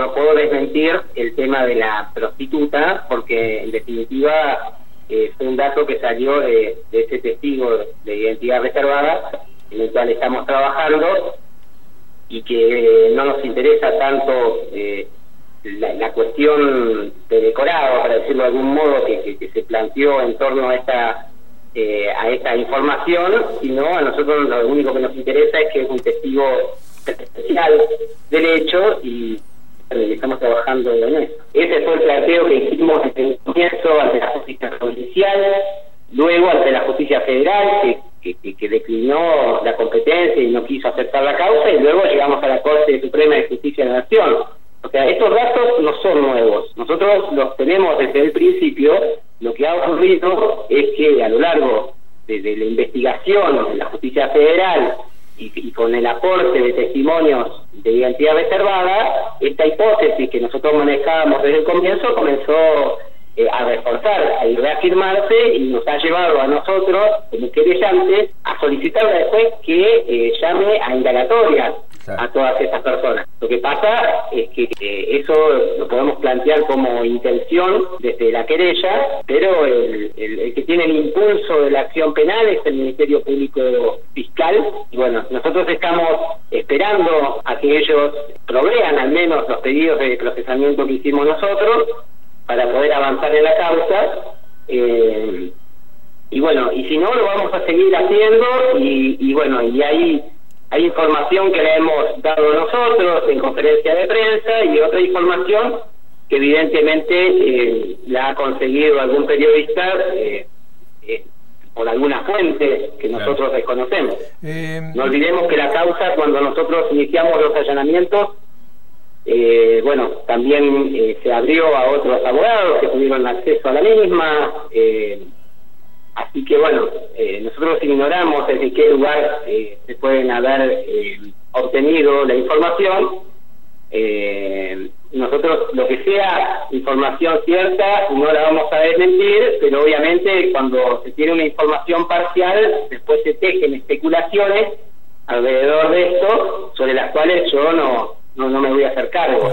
no puedo desmentir el tema de la prostituta, porque en definitiva eh, fue un dato que salió de, ese testigo de identidad reservada, en el cual estamos trabajando, y que no nos interesa tanto eh, la, cuestión de decorado, para decirlo de algún modo, que, que, se planteó en torno a esta eh, a esta información, sino a nosotros lo único que nos interesa es que es un testigo especial del hecho y estamos trabajando en eso. Ese fue el planteo que hicimos desde el comienzo ante la justicia judicial, luego ante la justicia federal, que, que, declinó la competencia y no quiso aceptar la causa, y luego llegamos a la Corte Suprema de Justicia de la Nación. O sea, estos datos no son nuevos. Nosotros los tenemos desde el principio. Lo que ha ocurrido es que a lo largo de, la investigación de la justicia federal y, con el aporte de testimonios de identidad reservada, esta hipótesis que nosotros manejábamos desde el comienzo comenzó eh, a reforzar, a reafirmarse y nos ha llevado a nosotros, como querellantes, a solicitar después que eh, llame a indagatorias a todas esas personas. Lo que pasa es que eh, eso lo podemos plantear como intención desde la querella, pero el, el, que tiene el impulso de la acción penal es el Ministerio Público Fiscal. Y bueno, nosotros estamos esperando a que ellos provean al menos los pedidos de procesamiento que hicimos nosotros para poder avanzar en la causa. Eh, y bueno, y si no, lo vamos a seguir haciendo y, y bueno, y ahí hay información que le hemos dado nosotros en conferencia de prensa y otra información que evidentemente eh, la ha conseguido algún periodista eh, eh, por alguna fuente que nosotros desconocemos. no olvidemos que la causa, cuando nosotros iniciamos los allanamientos, bueno, también se abrió a otros abogados que tuvieron acceso a la misma. Así que bueno, eh, nosotros ignoramos desde qué lugar eh, se pueden haber eh, obtenido la información. Nosotros lo que sea información cierta no la vamos a desmentir, pero obviamente cuando se tiene una información parcial, después se tejen especulaciones alrededor de esto, sobre las cuales yo no, no, no me voy a hacer cargo.